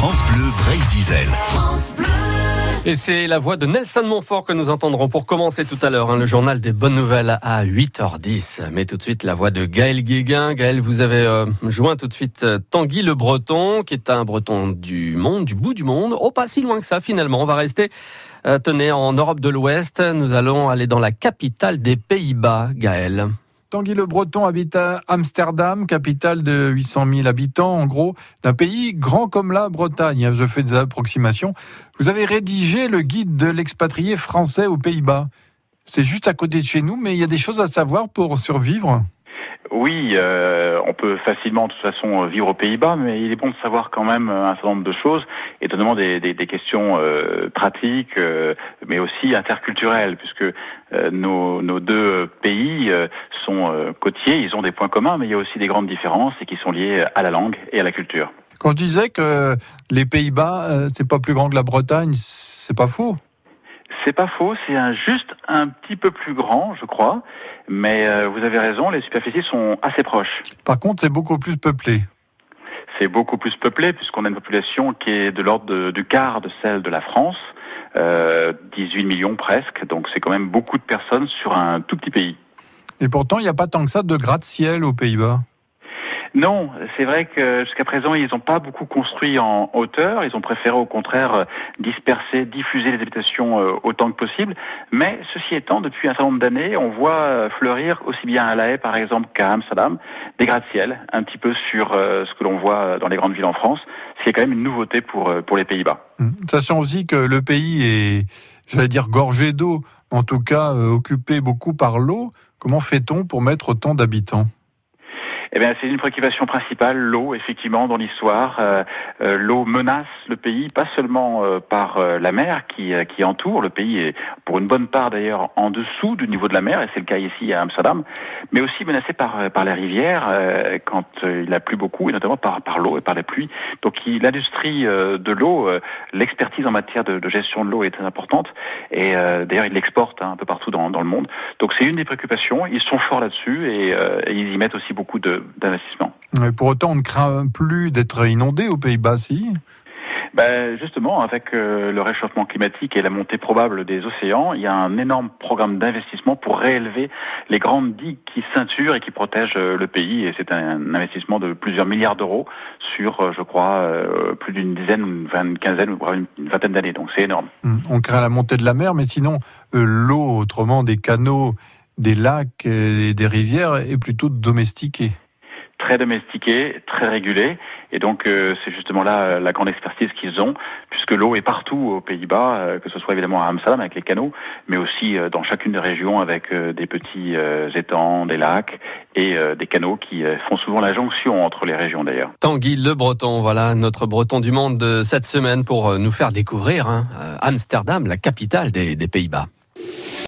France Bleu Brésil. Et c'est la voix de Nelson Montfort que nous entendrons pour commencer tout à l'heure, hein, le journal des bonnes nouvelles à 8h10. Mais tout de suite, la voix de Gaël Guéguin. Gaël, vous avez euh, joint tout de suite euh, Tanguy le Breton, qui est un breton du monde, du bout du monde. Oh, pas si loin que ça finalement. On va rester, euh, tenez, en Europe de l'Ouest. Nous allons aller dans la capitale des Pays-Bas, Gaël. Tanguy Le Breton habite à Amsterdam, capitale de 800 000 habitants, en gros, d'un pays grand comme la Bretagne. Je fais des approximations. Vous avez rédigé le guide de l'expatrié français aux Pays-Bas. C'est juste à côté de chez nous, mais il y a des choses à savoir pour survivre. Oui, euh, on peut facilement de toute façon vivre aux Pays-Bas, mais il est bon de savoir quand même un certain nombre de choses, et notamment des, des, des questions euh, pratiques, euh, mais aussi interculturelles, puisque euh, nos, nos, deux pays euh, sont euh, côtiers, ils ont des points communs, mais il y a aussi des grandes différences et qui sont liées à la langue et à la culture. Quand je disais que les Pays-Bas, c'est pas plus grand que la Bretagne, c'est pas faux? C'est pas faux, c'est un, juste un petit peu plus grand, je crois, mais euh, vous avez raison, les superficies sont assez proches. Par contre, c'est beaucoup plus peuplé. C'est beaucoup plus peuplé puisqu'on a une population qui est de l'ordre du quart de celle de la France, euh, 18 millions presque, donc c'est quand même beaucoup de personnes sur un tout petit pays. Et pourtant, il n'y a pas tant que ça de gratte-ciel aux Pays-Bas. Non, c'est vrai que jusqu'à présent, ils n'ont pas beaucoup construit en hauteur. Ils ont préféré au contraire disperser, diffuser les habitations euh, autant que possible. Mais ceci étant, depuis un certain nombre d'années, on voit fleurir aussi bien à La Haye, par exemple, qu'à Amsterdam, des gratte-ciel, un petit peu sur euh, ce que l'on voit dans les grandes villes en France, ce qui est quand même une nouveauté pour, euh, pour les Pays-Bas. Sachant aussi que le pays est, j'allais dire, gorgé d'eau, en tout cas occupé beaucoup par l'eau. Comment fait-on pour mettre autant d'habitants? Eh bien, c'est une préoccupation principale, l'eau, effectivement, dans l'histoire. Euh, euh, l'eau menace le pays, pas seulement euh, par la mer qui, qui entoure. Le pays est, pour une bonne part d'ailleurs, en dessous du niveau de la mer, et c'est le cas ici à Amsterdam, mais aussi menacé par, par les rivières quand il a plu beaucoup, et notamment par, par l'eau et par les pluies. Donc, l'industrie de l'eau, l'expertise en matière de, de, gestion de l'eau est très importante, et d'ailleurs, il l'exporte hein, un peu partout dans, dans, le monde. Donc, c'est une des préoccupations. Ils sont forts là-dessus, et, et ils y mettent aussi beaucoup de d'investissement. Pour autant, on ne craint plus d'être inondé aux Pays-Bas, si ben justement, avec euh, le réchauffement climatique et la montée probable des océans, il y a un énorme programme d'investissement pour réélever les grandes digues qui ceinturent et qui protègent euh, le pays. Et c'est un investissement de plusieurs milliards d'euros sur, euh, je crois, plus d'une dizaine, une, quinzaine, une vingtaine d'années. Donc c'est énorme. Hum, on craint la montée de la mer, mais sinon, l'eau, autrement des canaux, des lacs et des rivières, est plutôt domestiquée très domestiqué, très régulé. Et donc, euh, c'est justement là euh, la grande expertise qu'ils ont, puisque l'eau est partout aux Pays-Bas, euh, que ce soit évidemment à Amsterdam avec les canaux, mais aussi dans chacune des régions avec des petits étangs, des lacs et des canaux qui font souvent la jonction entre les régions d'ailleurs. Tanguy Le Breton, voilà notre Breton du monde de cette semaine pour nous faire découvrir hein, Amsterdam, la capitale des Pays-Bas.